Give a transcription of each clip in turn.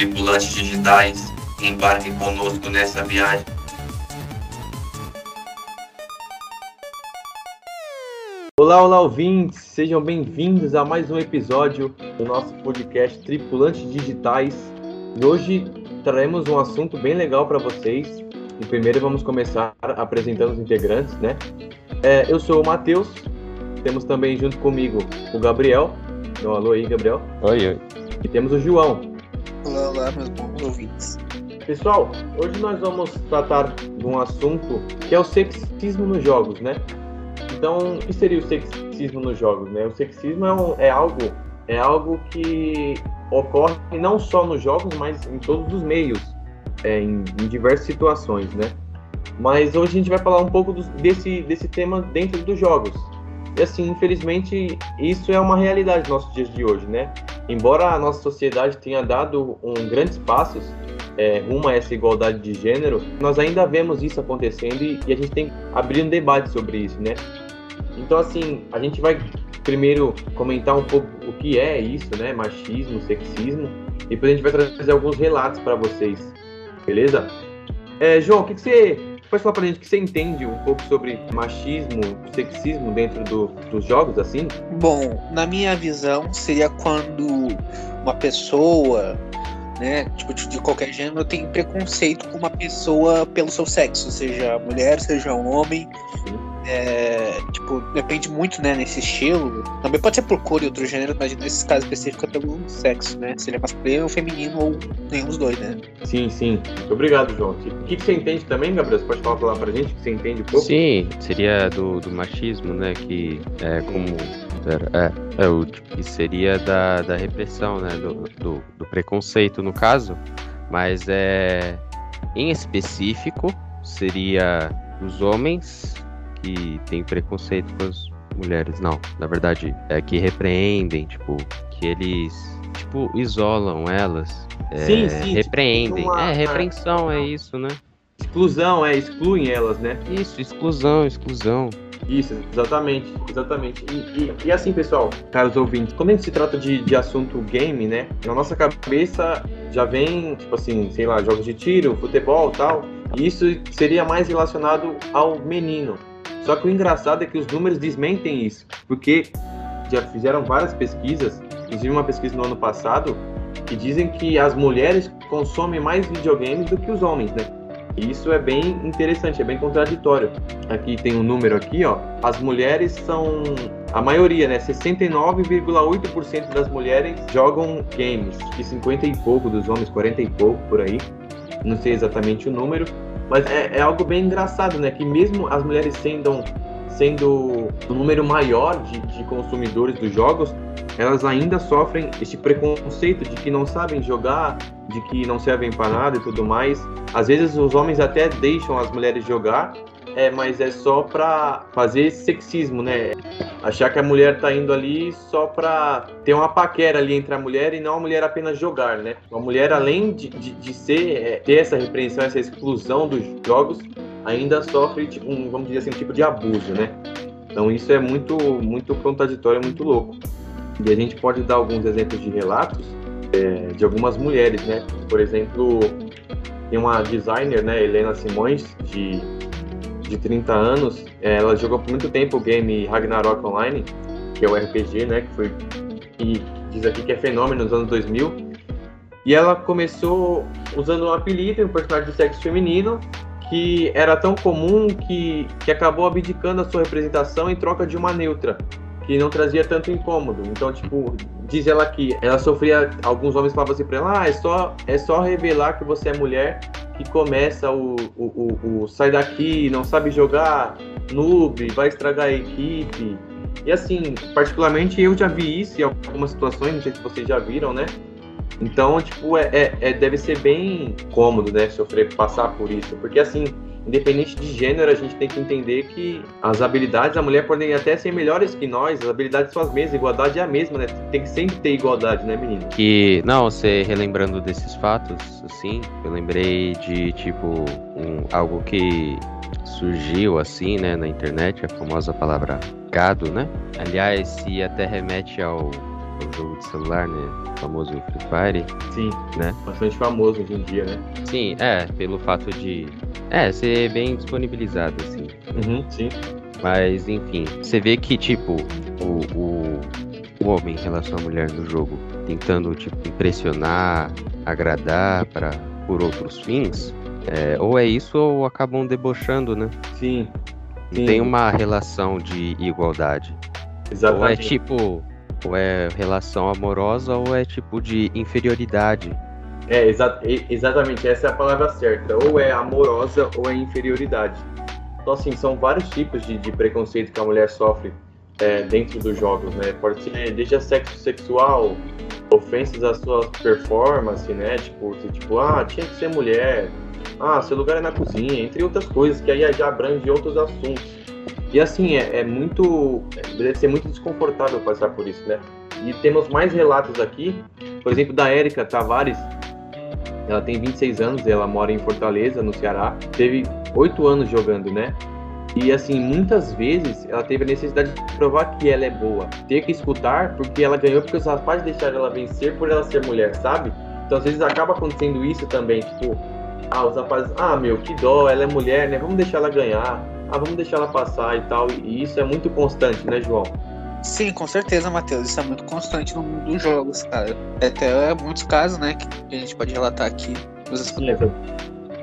tripulantes digitais, embarquem conosco nessa viagem. Olá, olá, ouvintes! Sejam bem-vindos a mais um episódio do nosso podcast Tripulantes Digitais. E hoje traremos um assunto bem legal para vocês. E primeiro vamos começar apresentando os integrantes, né? É, eu sou o Matheus, temos também junto comigo o Gabriel. Então, alô aí, Gabriel. Oi, oi. E temos o João. Olá, olá, meus bons ouvintes. Pessoal, hoje nós vamos tratar de um assunto que é o sexismo nos jogos, né? Então, o que seria o sexismo nos jogos? Né? O sexismo é, um, é, algo, é algo que ocorre não só nos jogos, mas em todos os meios, é, em, em, diversas situações, né? Mas hoje a gente vai falar um pouco do, desse, desse tema dentro dos jogos. E assim, infelizmente, isso é uma realidade nos nossos dias de hoje, né? Embora a nossa sociedade tenha dado um grandes passos é, rumo a essa igualdade de gênero, nós ainda vemos isso acontecendo e, e a gente tem que abrir um debate sobre isso, né? Então, assim, a gente vai primeiro comentar um pouco o que é isso, né? Machismo, sexismo. E depois a gente vai trazer alguns relatos para vocês. Beleza? É, João, o que, que você pode falar pra gente que você entende um pouco sobre machismo, sexismo dentro do, dos jogos, assim? Bom, na minha visão, seria quando uma pessoa, né, tipo, de qualquer gênero, tem preconceito com uma pessoa pelo seu sexo, seja mulher, seja um homem. Sim é, tipo, depende muito, né, nesse estilo. Também pode ser por cor e outro gênero, mas nesse caso específico é pelo sexo, né? Se ele é masculino ou feminino ou nenhum dos dois, né? Sim, sim. Muito obrigado, João. O que, que você entende também, Gabriel? Você pode falar pra gente que você entende um pouco? Sim, seria do, do machismo, né? Que é como. É, é o que seria da, da repressão, né? Do, do, do preconceito, no caso. Mas é. Em específico, seria os homens que tem preconceito com as mulheres. Não, na verdade, é que repreendem, tipo, que eles, tipo, isolam elas. É, sim, sim. Tipo, repreendem. Tipo uma... É, repreensão, é isso, né? Exclusão, é, excluem elas, né? Isso, exclusão, exclusão. Isso, exatamente, exatamente. E, e, e, assim, pessoal, caros ouvintes, quando a gente se trata de, de assunto game, né? Na nossa cabeça já vem, tipo assim, sei lá, jogos de tiro, futebol tal. E isso seria mais relacionado ao menino. Só que o engraçado é que os números desmentem isso, porque já fizeram várias pesquisas, inclusive uma pesquisa no ano passado, que dizem que as mulheres consomem mais videogames do que os homens, né? E isso é bem interessante, é bem contraditório. Aqui tem um número aqui, ó. As mulheres são a maioria, né? 69,8% das mulheres jogam games, e 50 e pouco dos homens, 40 e pouco por aí. Não sei exatamente o número, mas é, é, algo bem engraçado, né? Que mesmo as mulheres sendo, sendo um número maior de, de consumidores dos jogos, elas ainda sofrem esse preconceito de que não sabem jogar, de que não servem para nada e tudo mais. Às vezes os homens até deixam as mulheres jogar, é, mas é só para fazer esse sexismo, né? Achar que a mulher tá indo ali só para ter uma paquera ali entre a mulher e não a mulher apenas jogar, né? A mulher, além de, de, de ser, é, ter essa repreensão, essa exclusão dos jogos, ainda sofre, tipo, um, vamos dizer assim, um tipo de abuso, né? Então isso é muito, muito contraditório, muito louco. E a gente pode dar alguns exemplos de relatos é, de algumas mulheres, né? Por exemplo, tem uma designer, né, Helena Simões, de de 30 anos, é, ela jogou por muito tempo o game Ragnarok Online, que é o RPG, né, que foi e diz aqui que é fenômeno nos anos 2000. E ela começou usando um apelido, um personagem de sexo feminino, que era tão comum que, que acabou abdicando a sua representação em troca de uma neutra, que não trazia tanto incômodo. Então, tipo, diz ela que ela sofria, alguns homens falavam assim pra ela, ah, é só, é só revelar que você é mulher que começa o, o, o, o sai daqui, não sabe jogar, noob, vai estragar a equipe. E assim, particularmente eu já vi isso em algumas situações, não sei se vocês já viram, né? Então, tipo, é, é, é deve ser bem cômodo, né, sofrer, passar por isso. Porque assim, independente de gênero, a gente tem que entender que as habilidades da mulher podem até ser melhores que nós, as habilidades são as mesmas, a igualdade é a mesma, né? Tem que sempre ter igualdade, né, menino? Que, não, você relembrando desses fatos, assim, eu lembrei de, tipo, um, algo que surgiu, assim, né, na internet, a famosa palavra gado, né? Aliás, se até remete ao o jogo de celular, né? O famoso Free Fire. Sim, Né? bastante famoso hoje em dia, né? Sim, é, pelo fato de. É, ser bem disponibilizado, assim. Uhum, sim. Mas, enfim, você vê que, tipo, o, o, o homem em relação à mulher no jogo, tentando, tipo, impressionar, agradar para por outros fins, é, ou é isso ou acabam debochando, né? Sim, Não tem uma relação de igualdade. Ou é exatamente. tipo, ou é relação amorosa ou é tipo de inferioridade. É, exa exatamente, essa é a palavra certa. Ou é amorosa ou é inferioridade. Então, assim, são vários tipos de, de preconceito que a mulher sofre é, dentro dos jogos, né? Pode ser desde assédio sexual, ofensas à sua performance, né? Tipo, tipo, ah, tinha que ser mulher, ah, seu lugar é na cozinha, entre outras coisas, que aí já abrange outros assuntos. E assim, é, é muito. Deve ser muito desconfortável passar por isso, né? E temos mais relatos aqui, por exemplo, da Érica Tavares, ela tem 26 anos, ela mora em Fortaleza, no Ceará. Teve 8 anos jogando, né? E assim, muitas vezes ela teve a necessidade de provar que ela é boa. Ter que escutar porque ela ganhou, porque os rapazes deixaram ela vencer por ela ser mulher, sabe? Então às vezes acaba acontecendo isso também, tipo, ah, os rapazes, ah, meu, que dó, ela é mulher, né? Vamos deixar ela ganhar. Ah, vamos deixar ela passar e tal. E isso é muito constante, né, João? Sim, com certeza, Matheus. Isso é muito constante no mundo dos jogos, cara. Até muitos casos, né, que a gente pode relatar aqui. Sim, exa-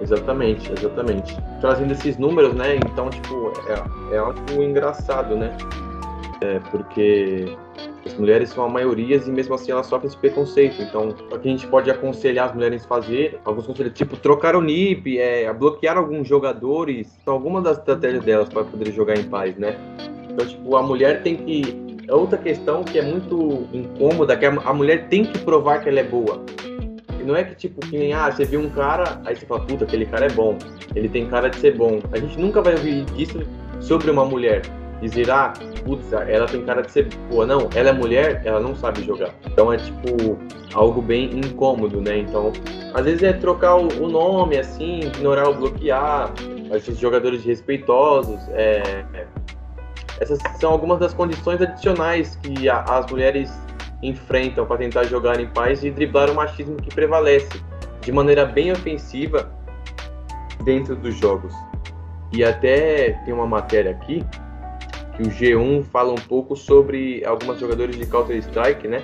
exatamente, exatamente. Trazendo esses números, né? Então, tipo, é, é algo engraçado, né? É, porque as mulheres são a maioria e mesmo assim elas sofrem esse preconceito. Então, o que a gente pode aconselhar as mulheres a fazer, alguns conselhos, tipo, trocar o NIP, é, bloquear alguns jogadores, são algumas das estratégias delas para poder jogar em paz, né? Então, tipo, a mulher tem que. É outra questão que é muito incômoda, que a mulher tem que provar que ela é boa. E não é que, tipo, que nem, ah, você viu um cara, aí você fala, puta, aquele cara é bom, ele tem cara de ser bom. A gente nunca vai ouvir isso sobre uma mulher. Dizer, ah, putz, ela tem cara de ser boa. Não, ela é mulher, ela não sabe jogar. Então é, tipo, algo bem incômodo, né? Então, às vezes é trocar o, nome, assim, ignorar ou bloquear, esses jogadores respeitosos, é... Essas são algumas das condições adicionais que a- as mulheres enfrentam para tentar jogar em paz e driblar o machismo que prevalece de maneira bem ofensiva dentro dos jogos. E até tem uma matéria aqui que o G1 fala um pouco sobre algumas jogadores de Counter Strike, né?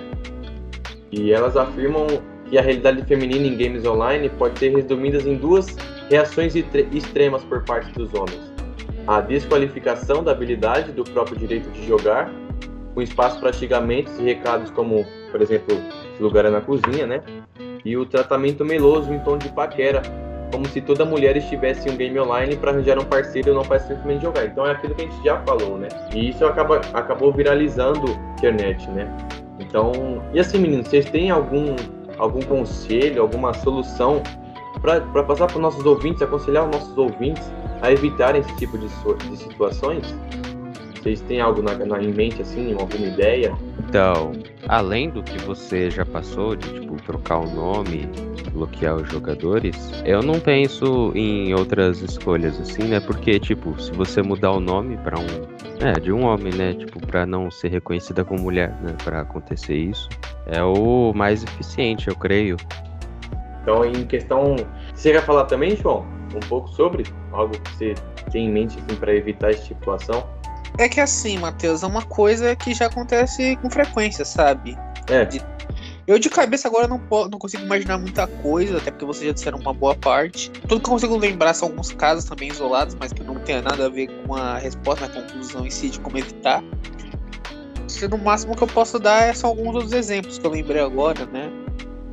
E elas afirmam que a realidade feminina em games online pode ser resumida em duas reações extremas por parte dos homens: a desqualificação da habilidade do próprio direito de jogar, com espaço para xingamentos e recados como, por exemplo, esse lugar é na cozinha, né? E o tratamento meloso em tom de paquera, como se toda mulher estivesse em um game online para arranjar um parceiro e não para simplesmente jogar. Então é aquilo que a gente já falou, né? E isso acaba, acabou viralizando a internet, né? Então, e assim, meninos, vocês têm algum, algum conselho, alguma solução para passar para os nossos ouvintes, aconselhar os nossos ouvintes a evitarem esse tipo de, de situações? Vocês têm algo na, na, em mente, assim, alguma ideia? Então, além do que você já passou de tipo trocar o nome, bloquear os jogadores, eu não penso em outras escolhas assim, né? Porque tipo, se você mudar o nome pra um, é, de um homem, né, tipo pra não ser reconhecida como mulher, né, Pra acontecer isso, é o mais eficiente, eu creio. Então, em questão. Você quer falar também, João? Um pouco sobre algo que você tem em mente assim, para evitar essa situação? É que assim, Matheus, é uma coisa que já acontece com frequência, sabe? É, Eu de cabeça agora não, não consigo imaginar muita coisa, até porque vocês já disseram uma boa parte. Tudo que eu consigo lembrar são alguns casos também isolados, mas que não tem nada a ver com a resposta, a conclusão em si de como evitar. No máximo que eu posso dar é só alguns outros exemplos que eu lembrei agora, né?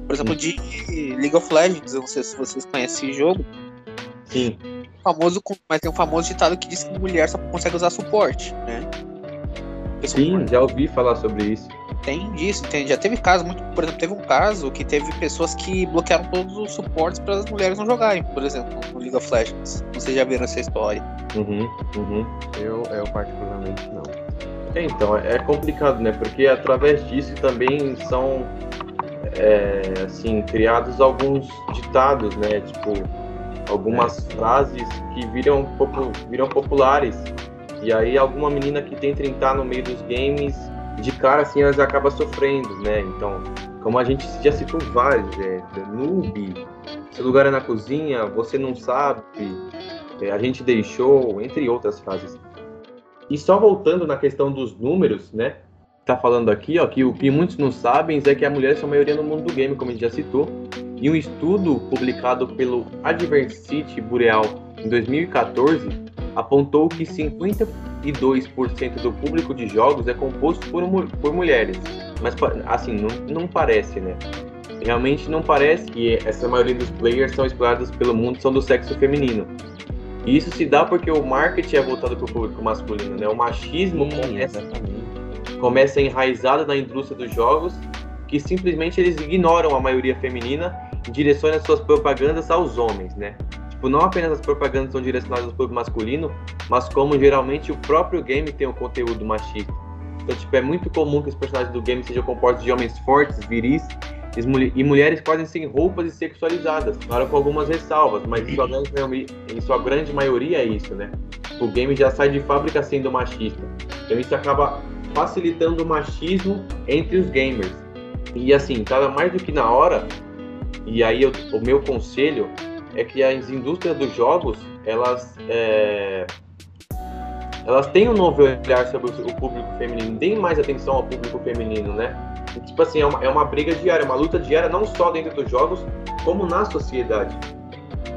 Por exemplo, de League of Legends, eu não sei se vocês conhecem esse jogo. Sim. Famoso, mas tem um famoso ditado que diz que mulher só consegue usar suporte, né? Porque Sim, suporte já ouvi falar sobre isso. Tem disso, tem, já teve caso, muito, por exemplo, teve um caso que teve pessoas que bloquearam todos os suportes para as mulheres não jogarem, por exemplo, no League of Legends. Vocês já viram essa história. Uhum, uhum. Eu, eu particularmente não. É, então, é complicado, né? Porque através disso também são, é, assim, criados alguns ditados, né? Tipo, algumas frases que viram, popu- viram populares. E aí alguma menina que tenta entrar no meio dos games de cara assim elas acabam sofrendo, né? Então, como a gente já citou vários, é, noob, seu lugar é na cozinha, você não sabe, é, a gente deixou, entre outras frases. E só voltando na questão dos números, né? Tá falando aqui, ó, que o que muitos não sabem é que a mulher são a maioria no mundo do game, como a gente já citou. E um estudo publicado pelo Adversity Bureau em 2014 apontou que 52% do público de jogos é composto por, por mulheres. Mas, assim, não, não parece, né? Realmente não parece que essa maioria dos players são explorados pelo mundo são do sexo feminino. E isso se dá porque o marketing é voltado para o público masculino, né? O machismo Sim, começa, começa enraizado na indústria dos jogos, que simplesmente eles ignoram a maioria feminina e direcionam suas propagandas aos homens, né? Tipo, não apenas as propagandas são direcionadas ao público masculino, mas como geralmente o próprio game tem um conteúdo machista. Então, tipo, é muito comum que os personagens do game sejam compostos de homens fortes, viris e mulheres podem ser roupas e sexualizadas, claro com algumas ressalvas, mas em sua, grande, em sua grande maioria é isso, né? O game já sai de fábrica sendo machista. Então isso acaba facilitando o machismo entre os gamers. E assim, cada mais do que na hora, e aí eu, o meu conselho é que as indústrias dos jogos, elas é, elas têm um novo olhar sobre o público feminino, deem mais atenção ao público feminino, né? tipo assim, é uma, é uma briga diária, uma luta diária, não só dentro dos jogos, como na sociedade.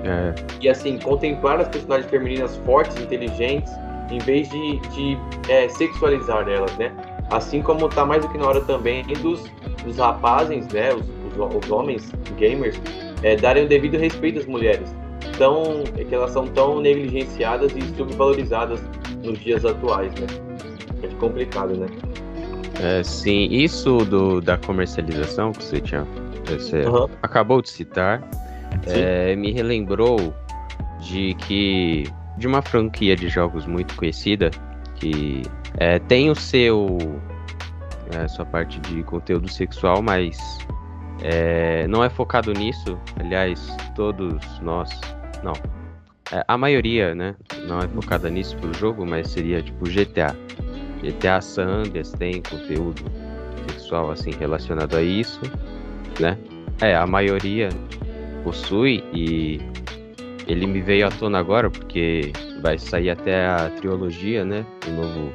É. E assim, contemplar as personagens femininas fortes, inteligentes, em vez de, de é, sexualizar elas, né? Assim como tá mais do que na hora também dos, dos rapazes, né? Os, os, os homens gamers, é, darem o devido respeito às mulheres. Tão, é que elas são tão negligenciadas e subvalorizadas nos dias atuais, né? É complicado, né? É, sim, isso do, da comercialização que você tinha. Você uhum. acabou de citar. É, me relembrou de que. de uma franquia de jogos muito conhecida que é, tem o seu. É, sua parte de conteúdo sexual, mas é, não é focado nisso. Aliás, todos nós. Não. É, a maioria, né? Não é focada nisso pro jogo, mas seria tipo GTA. GTA San Andreas tem conteúdo sexual assim relacionado a isso, né? É, a maioria possui e ele me veio à tona agora porque vai sair até a trilogia, né? O novo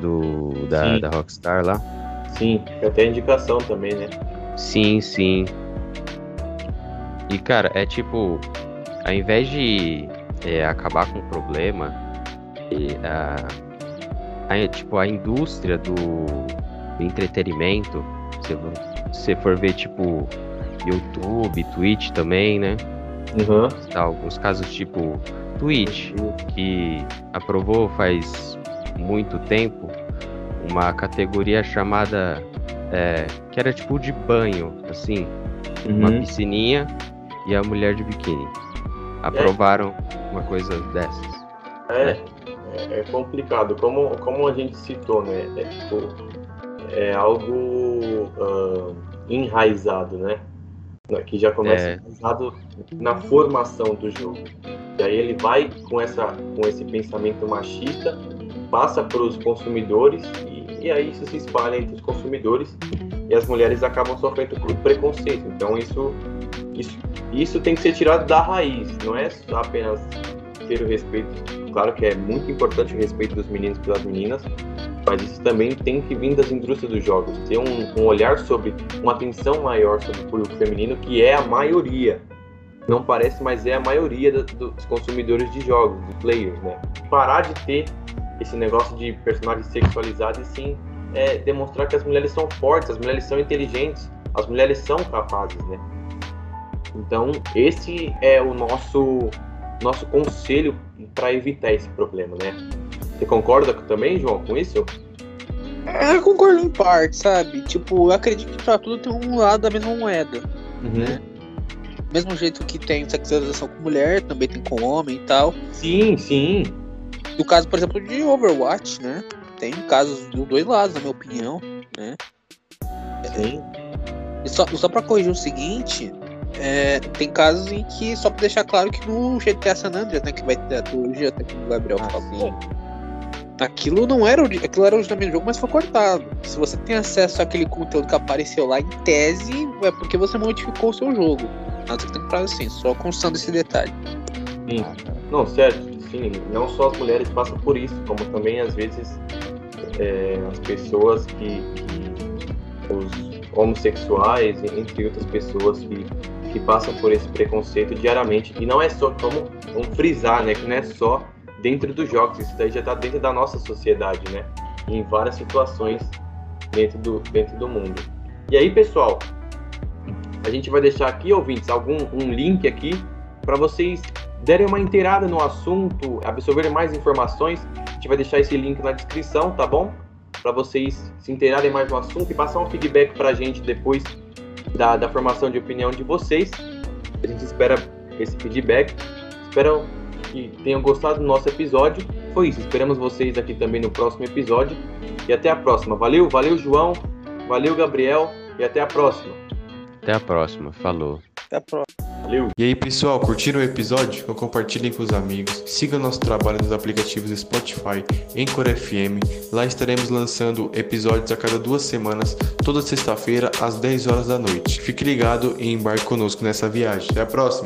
do da, da Rockstar lá. Sim, até indicação também, né? Sim, sim. E cara, é tipo, ao invés de é, acabar com o problema, e, a, a, tipo, a indústria do, do entretenimento, se você for ver, tipo, YouTube, Twitch também, né? Uhum. Tá, alguns casos, tipo, Twitch, que aprovou faz muito tempo uma categoria chamada. É, que era tipo de banho, assim, uhum. uma piscininha e a mulher de biquíni. Aprovaram é. uma coisa dessas. É. Né? é, é, complicado. Como, como a gente citou, né? É, tipo, é algo uh, enraizado, né? Que já começa é. enraizado na formação do jogo. E aí ele vai com, essa, com esse pensamento machista, passa para os consumidores e, aí isso se espalha entre os consumidores e as mulheres acabam sofrendo preconceito. Então isso, isso, isso tem que ser tirado da raiz, não é apenas ter o respeito claro que é muito importante o respeito dos meninos pelas meninas, mas isso também tem que vir das indústrias dos jogos, ter um, um olhar sobre, uma atenção maior sobre o público feminino, que é a maioria. Não parece, mas é a maioria dos consumidores de jogos, de players, né? Parar de ter esse negócio de personagens sexualizados e sim é, demonstrar que as mulheres são fortes, as mulheres são inteligentes, as mulheres são capazes, né? Então, esse é o nosso nosso conselho para evitar esse problema, né? Você concorda também, João, com isso? É, eu concordo em parte, sabe? Tipo, eu acredito que pra tudo tem um lado da mesma moeda. Uhum. Né? Mesmo jeito que tem sexualização com mulher, também tem com homem e tal. Sim, sim. No caso, por exemplo, de Overwatch, né? Tem casos dos dois lados, na minha opinião, né? Sim. E só, só pra corrigir o seguinte, é, tem casos em que, só pra deixar claro que no GTA San Andreas, né, que vai ter a trilogia, até que o Gabriel ah, falou, Aquilo não era, aquilo era originalmente do jogo, mas foi cortado. Se você tem acesso àquele conteúdo que apareceu lá, em tese, é porque você modificou o seu jogo. Nada que tem prazo assim, só constando esse detalhe. Sim. Não, certo. Sim, não só as mulheres passam por isso, como também às vezes é, as pessoas que, que- os homossexuais, entre outras pessoas que, que passam por esse preconceito diariamente. E não é só, como vamos frisar, né, que não é só dentro dos jogos, isso daí já está dentro da nossa sociedade, né, em várias situações dentro do, dentro do mundo. E aí, pessoal, a gente vai deixar aqui, ouvintes, algum um link aqui para vocês derem uma inteirada no assunto, absorverem mais informações. A gente vai deixar esse link na descrição, tá bom? Para vocês se inteirarem mais no assunto e passar um feedback para a gente depois da, da formação de opinião de vocês. A gente espera esse feedback. Espero que tenham gostado do nosso episódio. Foi isso. Esperamos vocês aqui também no próximo episódio. E até a próxima. Valeu, valeu, João. Valeu, Gabriel. E até a próxima. Até a próxima. Falou. Até a próxima. Valeu. E aí, pessoal, curtiram o episódio? Então compartilhem com os amigos. Siga nosso trabalho nos aplicativos Spotify, Anchor FM. Lá estaremos lançando episódios a cada duas semanas, toda sexta-feira, às 10 horas da noite. Fique ligado e embarque conosco nessa viagem. Até a próxima!